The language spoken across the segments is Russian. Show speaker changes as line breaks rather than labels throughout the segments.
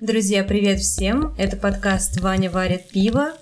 Друзья, привет всем! Это подкаст «Ваня варит пиво».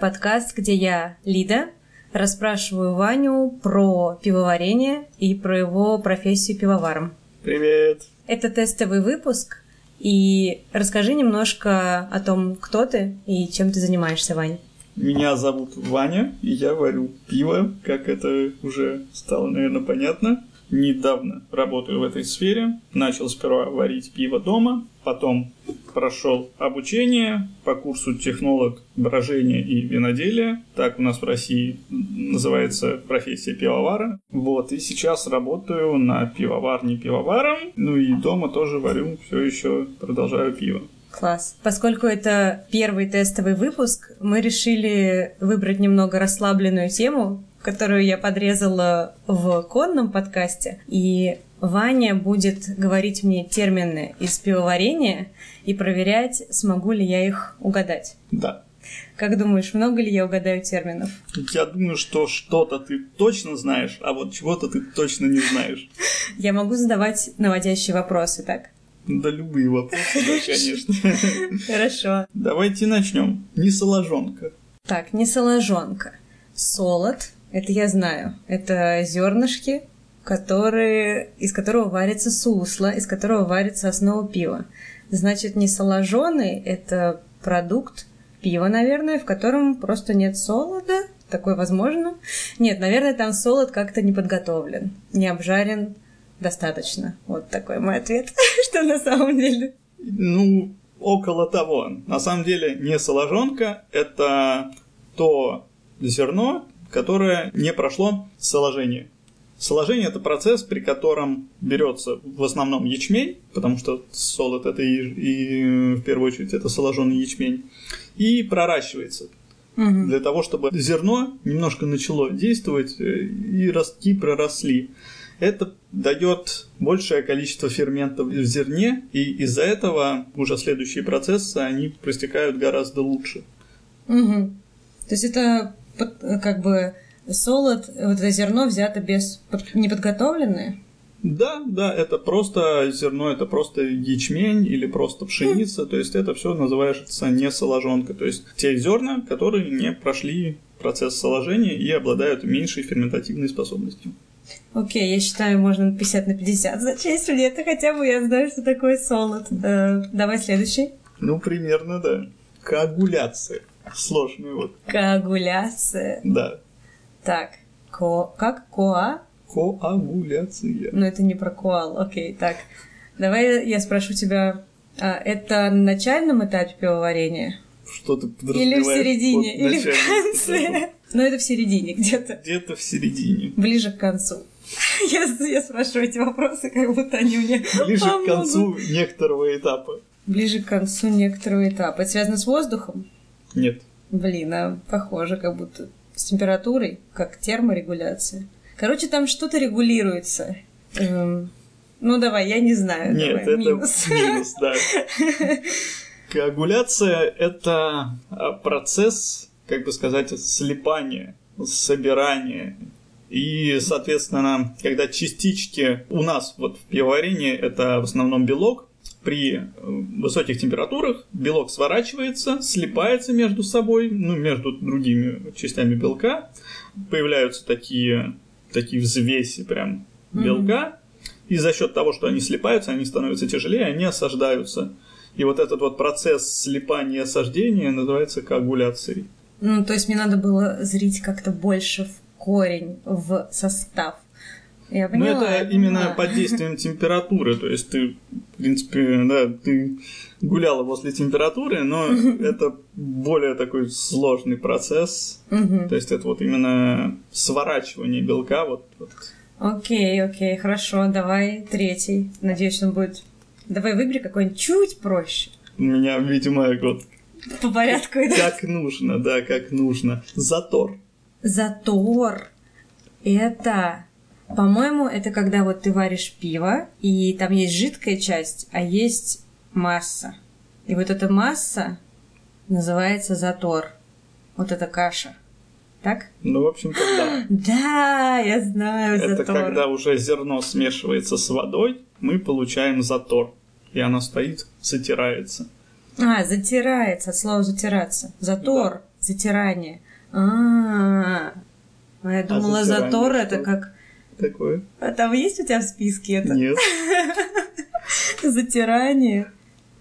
Подкаст, где я, Лида, расспрашиваю Ваню про пивоварение и про его профессию пивоваром.
Привет!
Это тестовый выпуск, и расскажи немножко о том, кто ты и чем ты занимаешься, Вань.
Меня зовут Ваня, и я варю пиво, как это уже стало, наверное, понятно недавно работаю в этой сфере. Начал сперва варить пиво дома, потом прошел обучение по курсу технолог брожения и виноделия. Так у нас в России называется профессия пивовара. Вот, и сейчас работаю на пивоварне пивоваром. Ну и дома тоже варю, все еще продолжаю пиво.
Класс. Поскольку это первый тестовый выпуск, мы решили выбрать немного расслабленную тему, которую я подрезала в конном подкасте. И Ваня будет говорить мне термины из пивоварения и проверять, смогу ли я их угадать.
Да.
Как думаешь, много ли я угадаю терминов?
Я думаю, что что-то ты точно знаешь, а вот чего-то ты точно не знаешь.
Я могу задавать наводящие вопросы, так?
Да любые вопросы, да, конечно.
Хорошо.
Давайте начнем. Несоложонка.
Так, несоложонка. Солод, это я знаю. Это зернышки, которые, из которого варится сусло, из которого варится основа пива. Значит, не соложеный – это продукт пива, наверное, в котором просто нет солода. Такое возможно. Нет, наверное, там солод как-то не подготовлен, не обжарен достаточно. Вот такой мой ответ, что на самом деле.
Ну, около того. На самом деле не соложонка – это то зерно, которое не прошло соложение. Соложение – это процесс, при котором берется в основном ячмень, потому что солод – это и, и в первую очередь это соложенный ячмень, и проращивается угу. для того, чтобы зерно немножко начало действовать э, и расти, проросли. Это дает большее количество ферментов в зерне, и из-за этого уже следующие процессы, они простекают гораздо лучше.
Угу. То есть это как бы солод, вот это зерно взято без неподготовленное?
Да, да, это просто зерно, это просто ячмень или просто пшеница, то есть это все называется не соложонка, то есть те зерна, которые не прошли процесс соложения и обладают меньшей ферментативной способностью.
Окей, я считаю, можно 50 на 50 зачесть мне это, хотя бы я знаю, что такое солод. Э, давай следующий.
Ну, примерно, да. Коагуляция. Сложный вот.
Коагуляция.
Да.
Так, ко... как? Коа?
Коагуляция.
Ну, это не про коал. Окей, так. Давай я спрошу тебя, а это на начальном этапе пивоварения?
Что ты
Или в середине, или в конце. Ну, это в середине где-то.
Где-то в середине.
Ближе к концу. Я, я спрашиваю эти вопросы, как будто они мне
Ближе помогут. к концу некоторого этапа.
Ближе к концу некоторого этапа. Это связано с воздухом?
Нет.
Блин, а похоже, как будто с температурой, как терморегуляция. Короче, там что-то регулируется. Эм, ну давай, я не знаю.
Нет,
давай,
это
минус.
минус, да. Коагуляция – это а, процесс, как бы сказать, слипания, собирания. И, соответственно, когда частички у нас вот в пивоварении это в основном белок, при э, высоких температурах белок сворачивается, слипается между собой, ну, между другими частями белка. Появляются такие, такие взвеси прям белка. Mm-hmm. И за счет того, что они слипаются, они становятся тяжелее, они осаждаются. И вот этот вот процесс слипания и осаждения называется коагуляцией.
Ну, то есть мне надо было зрить как-то больше в корень, в состав. Я поняла,
Но это именно под действием температуры. То есть ты, в принципе, да, ты гуляла после температуры, но это более такой сложный процесс. То есть это вот именно сворачивание белка. Вот, вот.
Окей, окей, хорошо, давай третий. Надеюсь, он будет... Давай выбери какой-нибудь чуть проще.
У меня, видимо, вот...
По порядку идет.
Как нужно, да, как нужно. Затор.
Затор. Это по-моему, это когда вот ты варишь пиво, и там есть жидкая часть, а есть масса. И вот эта масса называется затор. Вот эта каша. Так?
Ну, в общем-то, да.
Да, я знаю
Это
затор.
когда уже зерно смешивается с водой, мы получаем затор. И оно стоит, затирается.
А, затирается, от слова затираться. Затор, затирание. А, а я думала,
затирание
затор
что?
это как...
Такое?
А там есть у тебя в списке это?
Нет.
Затирание.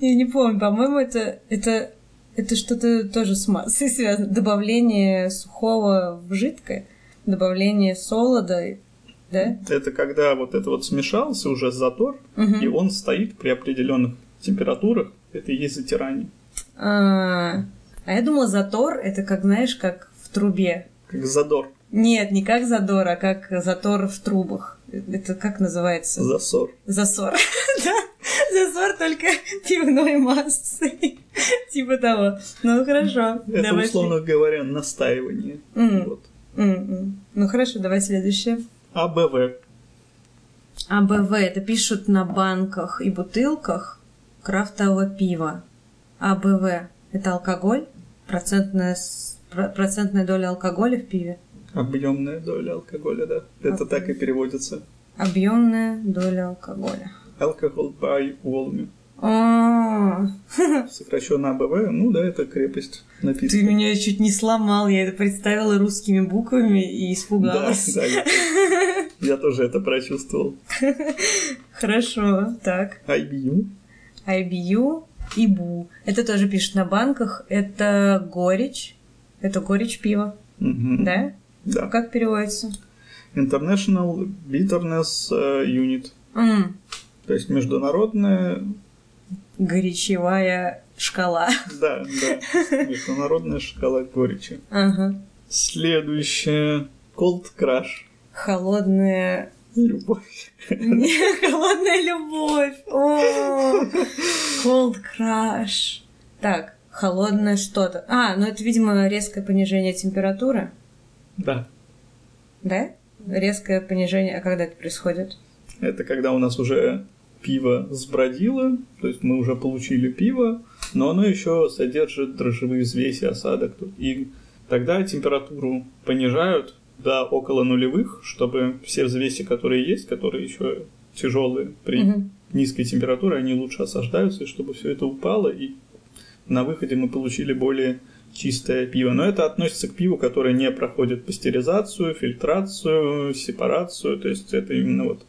Я не помню, по-моему, это, это, это что-то тоже с массой связано. Добавление сухого в жидкое, добавление солода, да?
Это когда вот это вот смешался уже затор,
Мгм.
и он стоит при определенных температурах. Это и есть затирание.
А, а я думала, затор это как, знаешь, как в трубе.
Как задор,
Нет, не как задор, а как затор в трубах. Это как называется?
засор.
Засор. Да, засор только пивной массы. Типа того. Ну, хорошо.
Это,
Давай
условно говоря, настаивание. Вот.
Ну, хорошо, давай следующее.
АБВ.
АБВ это пишут на банках и бутылках крафтового пива. АБВ это алкоголь, процентная, процентная доля алкоголя в пиве,
Объемная доля алкоголя, да. Это так и переводится.
объемная доля алкоголя.
Alcohol by volume.
А,
Сокращенно АБВ, ну да, это крепость напитка.
Ты меня чуть не сломал, я это представила русскими буквами и
Да,
испугалась.
да, я, я тоже это прочувствовал.
Хорошо, так.
IBU.
IBU и БУ. Это тоже пишут на банках. Это горечь. Это горечь пива, да?
Да.
Как переводится?
International Bitterness э, Unit.
М,
То есть международная,
горечевая шкала.
да, да, международная шкала горечи.
Ага.
Следующее. Cold Crush.
Холодная...
Любовь.
Не, Холодная любовь. О, Cold crush. Так, холодное что-то. А, ну это, видимо, резкое понижение температуры,
Да.
да? Резкое понижение. А когда это происходит?
Это когда у нас уже пиво сбродило, то есть мы уже получили пиво, но оно еще содержит дрожжевые взвеси, осадок. И тогда температуру понижают до около нулевых, чтобы все взвеси, которые есть, которые еще тяжелые при
Мгм.
низкой температуре, они лучше осаждаются, и чтобы все это упало, и на выходе мы получили более чистое пиво. Но это относится к пиву, которое не проходит пастеризацию, фильтрацию, сепарацию. То есть это именно вот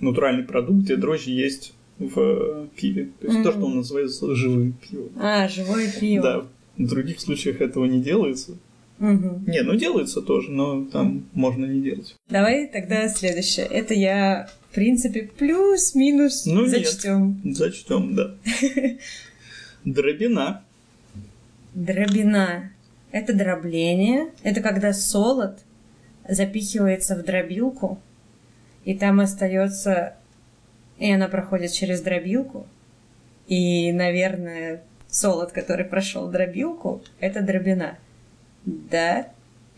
натуральный продукт, где дрожжи есть в э, пиве. То есть то,
Мгм.
что он называется живым пивом.
А, живое пиво.
Да, в других случаях этого не делается.
Мгм.
Не, ну делается тоже, но там можно не делать.
Давай тогда следующее. Это я, в принципе, плюс-минус
Ну,
зачтем.
Зачтем, да. Дробина.
Дробина. Это дробление. Это когда солод запихивается в дробилку, и там остается, и она проходит через дробилку. И, наверное, солод, который прошел дробилку, это дробина. Да?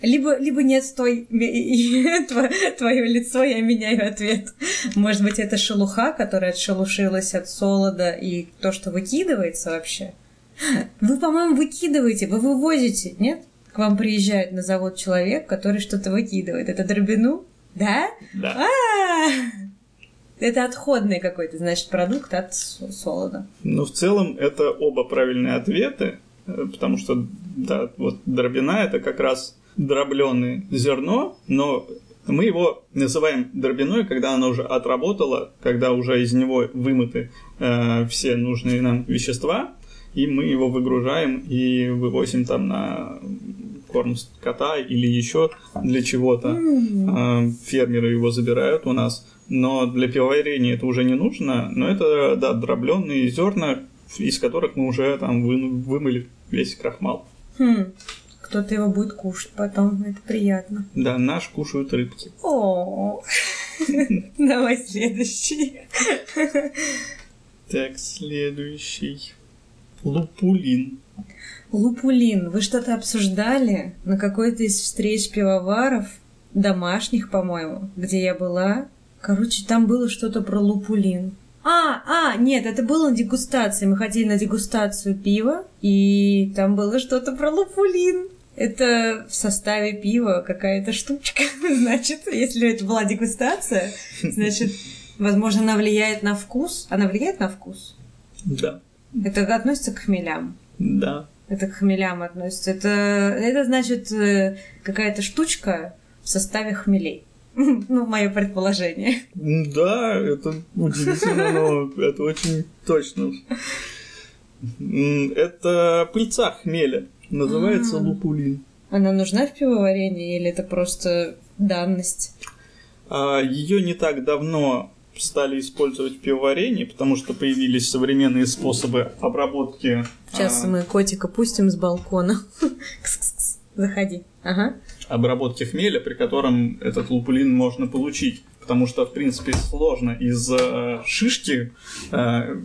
Либо, либо нет, стой, твое лицо, я меняю ответ. Может быть, это шелуха, которая отшелушилась от солода и то, что выкидывается вообще. Вы, по-моему, выкидываете, вы вывозите, нет? К вам приезжает на завод человек, который что-то выкидывает. Это дробину? Да?
Да.
А! Это отходный какой-то, значит, продукт от солода.
Но в целом это оба правильные ответы, э, потому что, да, вот дробина это как раз дробленое зерно, но мы его называем дробиной, когда оно уже отработало, когда уже из него вымыты э, все нужные нам вещества, и мы его выгружаем и вывозим там на корм скота или еще для чего-то. Э, Фермеры его забирают у нас, но для пивоварения это уже не нужно. Но это, да, дробленые зерна, из которых мы уже там вы- вымыли весь крахмал.
Хм. Кто-то его будет кушать потом, это приятно.
Да, наш кушают рыбки.
О, давай следующий.
Так, следующий. Лупулин.
Лупулин. Вы что-то обсуждали на какой-то из встреч пивоваров, домашних, по-моему, где я была? Короче, там было что-то про лупулин. А, а, нет, это было на дегустации. Мы ходили на дегустацию пива, и там было что-то про лупулин. Это в составе пива какая-то штучка. Значит, если это была дегустация, значит, возможно, она влияет на вкус. Она влияет на вкус?
Да.
Это относится к хмелям?
Да.
Это к хмелям относится. Это, это значит э, какая-то штучка в составе хмелей. Ну, мое предположение.
Да, это удивительно, но это очень точно. Это пыльца хмеля. Называется
А.
лупулин.
Она нужна в пивоварении или это просто данность?
Ее не так давно стали использовать в пивоварении, потому что появились современные способы обработки.
Сейчас
а,
мы котика пустим с балкона. Заходи. Ага.
обработки хмеля, при котором этот лупулин можно получить. Потому что, в принципе, сложно из э, шишки, э,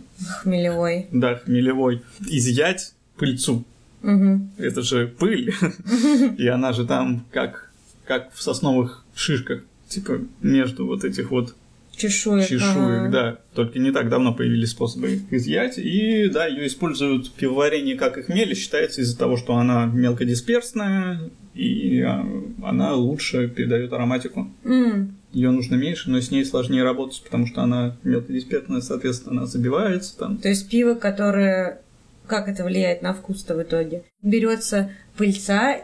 Хмелевой.
да, хмелевой, изъять пыльцу.
Угу.
Это же пыль. И она же там как, как в сосновых шишках. Типа между вот этих вот
Чешуек.
чешуек,
ага.
да. Только не так давно появились способы их изъять. И да, ее используют в пивоварении как и хмель. Считается из-за того, что она мелкодисперсная, и а, она лучше передает ароматику.
М,
Ее нужно меньше, но с ней сложнее работать, потому что она мелкодисперсная, соответственно, она забивается там.
То есть пиво, которое... Как это влияет на вкус-то в итоге? Берется пыльца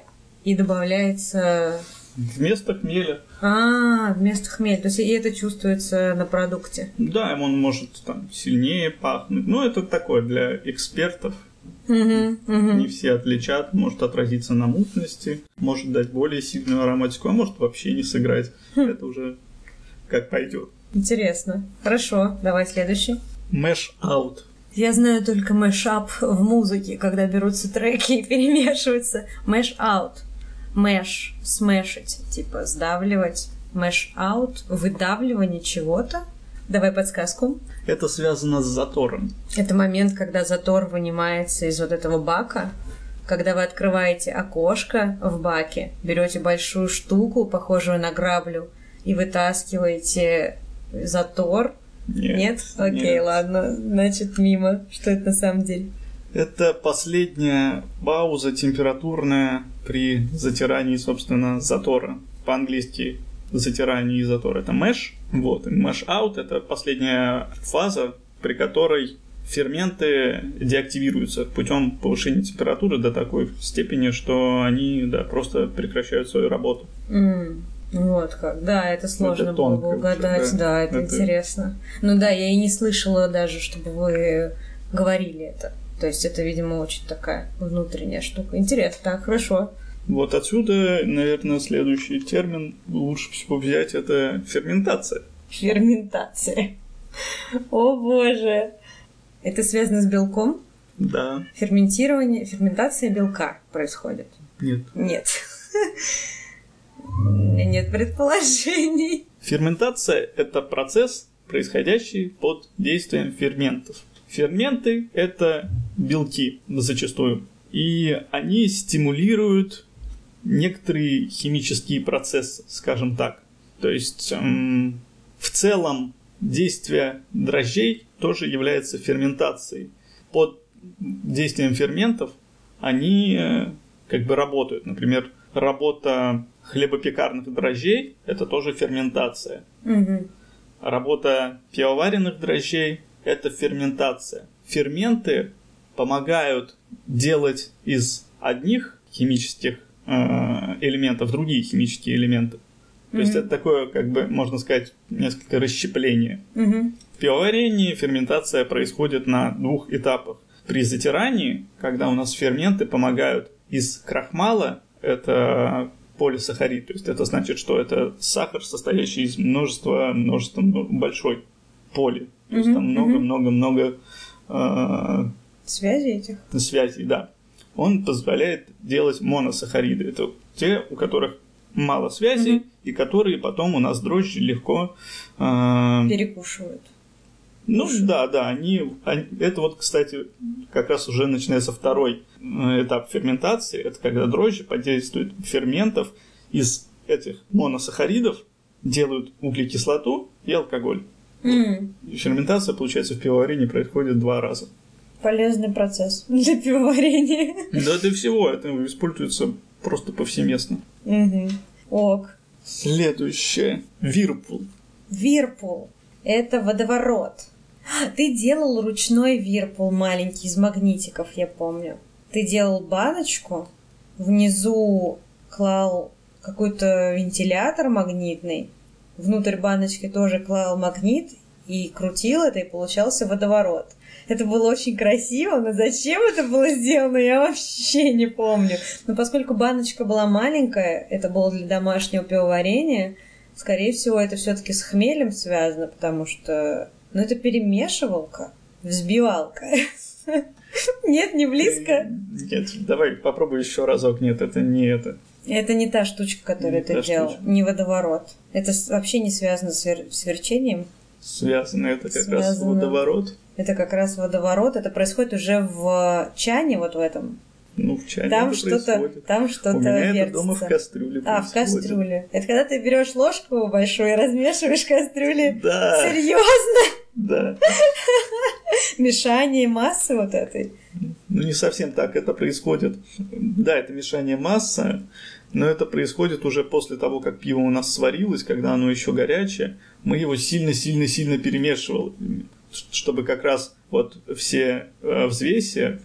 и добавляется...
Вместо хмеля,
А, вместо хмель. То есть и это чувствуется на продукте.
да, он может там сильнее пахнуть. Но это такое для экспертов.
Мгм, мгм.
Не все отличат, может отразиться на мутности, может дать более сильную ароматику, а может вообще не сыграть. Это уже как пойдет.
Интересно. Хорошо, давай следующий.
Mash out.
Я знаю только мэшап в музыке, когда берутся треки и перемешиваются. Mash out. Mash. Смешить. Типа сдавливать. Mash out. Выдавливание чего-то. Давай подсказку.
Это связано с затором.
Это момент, когда затор вынимается из вот этого бака. Когда вы открываете окошко в баке, берете большую штуку, похожую на граблю, и вытаскиваете затор.
Нет.
Нет? Окей,
нет.
ладно. Значит, мимо. Что это на самом деле?
Это последняя пауза температурная при затирании, собственно, затора. По-английски затирание и затор это mesh. Вот, mesh out это последняя фаза, при которой ферменты деактивируются путем повышения температуры до такой степени, что они да, просто прекращают свою работу.
Вот как. Да, это сложно
Это
было бы угадать.
да.
Да, это,
Это-
интересно. Ну да, я и не слышала даже, чтобы вы говорили это. То есть это, видимо, очень такая внутренняя штука. Интересно, так, хорошо.
Вот отсюда, наверное, следующий термин лучше всего взять это ферментация.
Ферментация. О боже. Это связано с белком?
Да,
Ферментирование, ферментация белка происходит.
нет.
Нет. У меня нет предположений.
Ферментация – это процесс, происходящий под действием ферментов. Ферменты – это белки зачастую, и они стимулируют некоторые химические процессы, скажем так. То есть эм, в целом действие дрожжей тоже является ферментацией. Под действием ферментов они э, как бы работают. Например, работа хлебопекарных дрожжей – это тоже ферментация.
Мгм.
Работа пивоваренных дрожжей – это ферментация. Ферменты помогают делать из одних химических э, элементов другие химические элементы. То есть
Мгм.
это такое, как бы, можно сказать, несколько расщепление.
Мгм.
В пивоварении ферментация происходит на двух этапах. При затирании, когда у нас ферменты помогают из крахмала, это полисахарид, то есть это значит, что это сахар, состоящий из множества, множества ну, большой поли. То есть там много-много-много э,
Связи этих?
связей, да. Он позволяет делать моносахариды. Это те, у которых мало связей,
Мгм.
и которые потом у нас дрожжи легко э,
Перекушивают.
ну да, да, они, они- это вот, кстати, как раз уже начинается второй э, этап ферментации. Это когда дрожжи под действием ферментов из этих моносахаридов делают углекислоту и алкоголь. И ферментация, получается, в пивоварении происходит два раза.
Полезный процесс для пивоварения.
Да для всего это используется просто повсеместно.
Мгм. Ок.
Следующее. Вирпул.
Вирпул. Это водоворот. Ты делал ручной вирпул маленький из магнитиков, я помню. Ты делал баночку, внизу клал какой-то вентилятор магнитный, внутрь баночки тоже клал магнит и крутил это, и получался водоворот. Это было очень красиво, но зачем это было сделано, я вообще не помню. Но поскольку баночка была маленькая, это было для домашнего пивоварения, скорее всего, это все-таки с хмелем связано, потому что ну, это перемешивалка, взбивалка. Нет, не близко.
Нет, давай попробуй еще разок. Нет, это не это.
Это не та штучка, которую ты делал, не водоворот. Это вообще не связано с сверчением.
Связано, это как связано. раз водоворот.
Это как раз водоворот. Это происходит уже в чане, вот в этом.
Ну, в чане
там что-то,
происходит.
Там что-то
У меня
вертится.
это дома в кастрюле
А, в кастрюле. Это когда ты берешь ложку большую и размешиваешь кастрюли.
Да.
Серьезно?
Да.
Мешание массы вот этой.
Ну, не совсем так это происходит. Да, это мешание массы, но это происходит уже после того, как пиво у нас сварилось, когда оно еще горячее. Мы его сильно-сильно-сильно перемешивали, чтобы как раз вот все э, взвеси,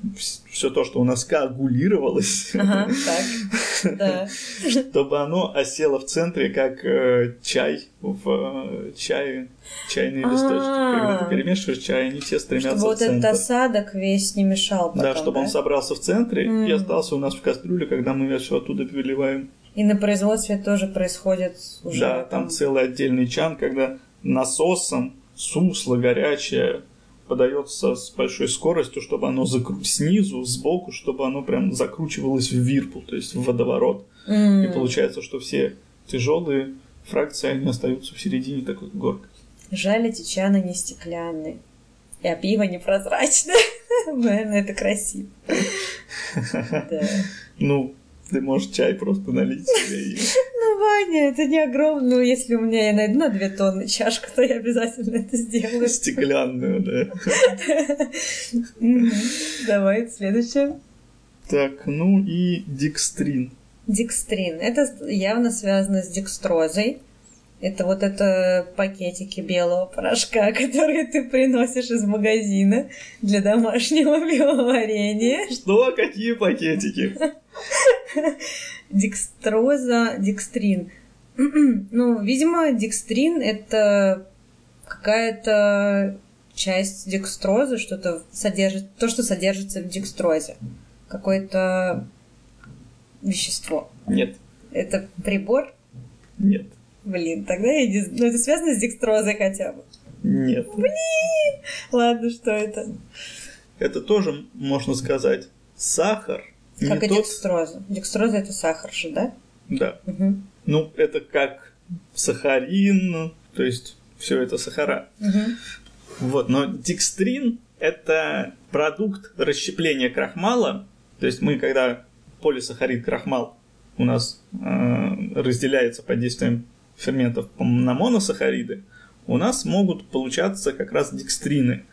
все то, что у нас коагулировалось,
ага, так, да.
чтобы оно осело в центре, как э, чай в э, чае, чайные листочки. Когда ты перемешиваешь чай, они все стремятся
чтобы
в центр.
вот этот осадок весь не мешал потом,
Да, чтобы он собрался в центре и остался у нас в кастрюле, когда мы все оттуда выливаем.
И на производстве тоже происходит уже...
Да, там целый отдельный чан, когда насосом сусло горячее подается с большой скоростью, чтобы оно закру... снизу, сбоку, чтобы оно прям закручивалось в вирпул, то есть в водоворот.
Mm.
И получается, что все тяжелые фракции, они остаются в середине такой горкой.
Жаль, эти чаны не стеклянные. И а пиво непрозрачное. Наверное, это красиво.
Ну, ты можешь чай просто налить себе и...
Ну, Ваня, это не огромное. Ну, если у меня я найду на две тонны чашку, то я обязательно это сделаю.
Стеклянную, да.
Давай, следующее.
Так, ну и дикстрин.
Дикстрин. Это явно связано с декстрозой. Это вот это пакетики белого порошка, которые ты приносишь из магазина для домашнего пивоварения.
Что? Какие пакетики?
Декстроза, декстрин. ну, видимо, декстрин это какая-то часть декстрозы, что-то содержит, то, что содержится в декстрозе. Какое-то вещество.
Нет.
Это прибор?
Нет.
Блин, тогда я не знаю. Ну, это связано с декстрозой хотя бы?
Нет.
Блин! Ладно, что это?
Это тоже, можно сказать, сахар.
Как
не
и
тот...
декстроза. Декстроза это сахар же, да?
Да.
Угу.
Ну, это как сахарин, то есть все это сахара.
Угу.
Вот, но декстрин это продукт расщепления крахмала. То есть мы, когда полисахарид крахмал у нас э, разделяется под действием ферментов на моносахариды, у нас могут получаться как раз декстрины.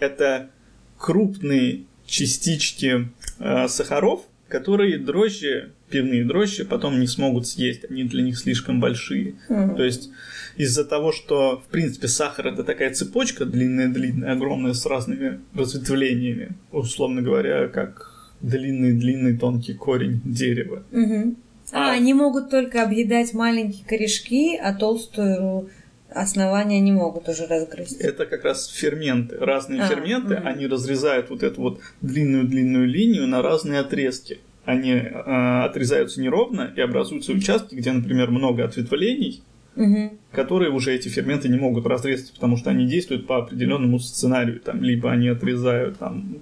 Это крупные частички э, сахаров, которые дрожжи, пивные дрожжи, потом не смогут съесть, они для них слишком большие.
Мгм.
То есть из-за того, что, в принципе, сахар это такая цепочка длинная-длинная, огромная, с разными разветвлениями, условно говоря, как длинный-длинный тонкий корень дерева.
Мгм. А,
А.
они могут только объедать маленькие корешки, а толстую основание не могут уже разгрызть.
Это как раз ферменты. Разные
А,
ферменты,
мгм.
они разрезают вот эту вот длинную-длинную линию на разные отрезки. Они э, отрезаются неровно и образуются участки, где, например, много ответвлений,
Мгм.
которые уже эти ферменты не могут разрезать, потому что они действуют по определенному сценарию. Там, либо они отрезают там,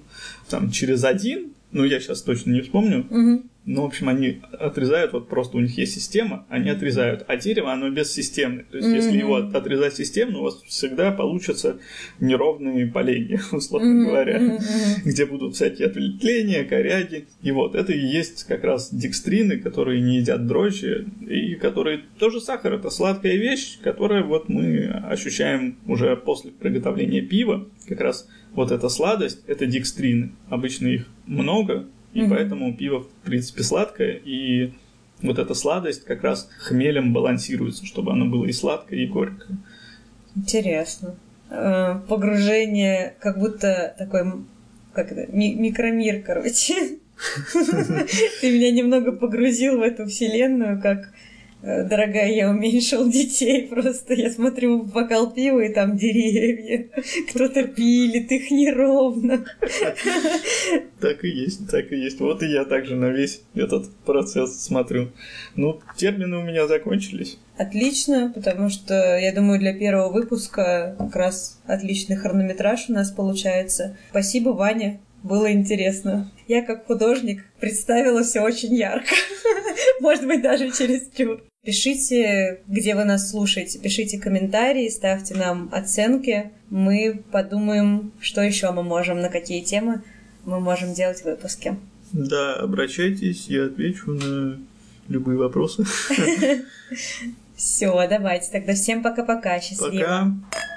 там, через один, ну я сейчас точно не вспомню,
Мгм.
Ну, в общем, они отрезают, вот просто у них есть система, они отрезают. А дерево, оно бессистемное. То есть, если
Мгм.
его от- отрезать системно, у вас всегда получатся неровные поленья, условно
Мгм.
говоря.
Мгм.
где будут всякие ответвления, коряги. И вот, это и есть как раз декстрины, которые не едят дрожжи, и которые тоже сахар. Это сладкая вещь, которая вот мы ощущаем уже после приготовления пива. Как раз вот эта сладость, это декстрины. Обычно их много, и
Мгм.
поэтому пиво, в принципе, сладкое, и вот эта сладость как раз хмелем балансируется, чтобы оно было и сладкое, и горькое.
Интересно. э, погружение, как будто такой, как это, ми- микромир, короче. Ты меня немного погрузил в эту вселенную, как дорогая, я уменьшил детей, просто я смотрю в бокал пива, и там деревья, кто-то пилит их неровно.
Так и есть, так и есть. Вот и я также на весь этот процесс смотрю. Ну, термины у меня закончились.
Отлично, потому что, я думаю, для первого выпуска как раз отличный хронометраж у нас получается. Спасибо, Ваня, было интересно. Я как художник представила все очень ярко. Может быть, даже через чур. Пишите, где вы нас слушаете, пишите комментарии, ставьте нам оценки. Мы подумаем, что еще мы можем, на какие темы мы можем делать выпуски.
Да, обращайтесь, я отвечу на любые вопросы.
Все, давайте. Тогда всем пока-пока. Счастливо.
Пока.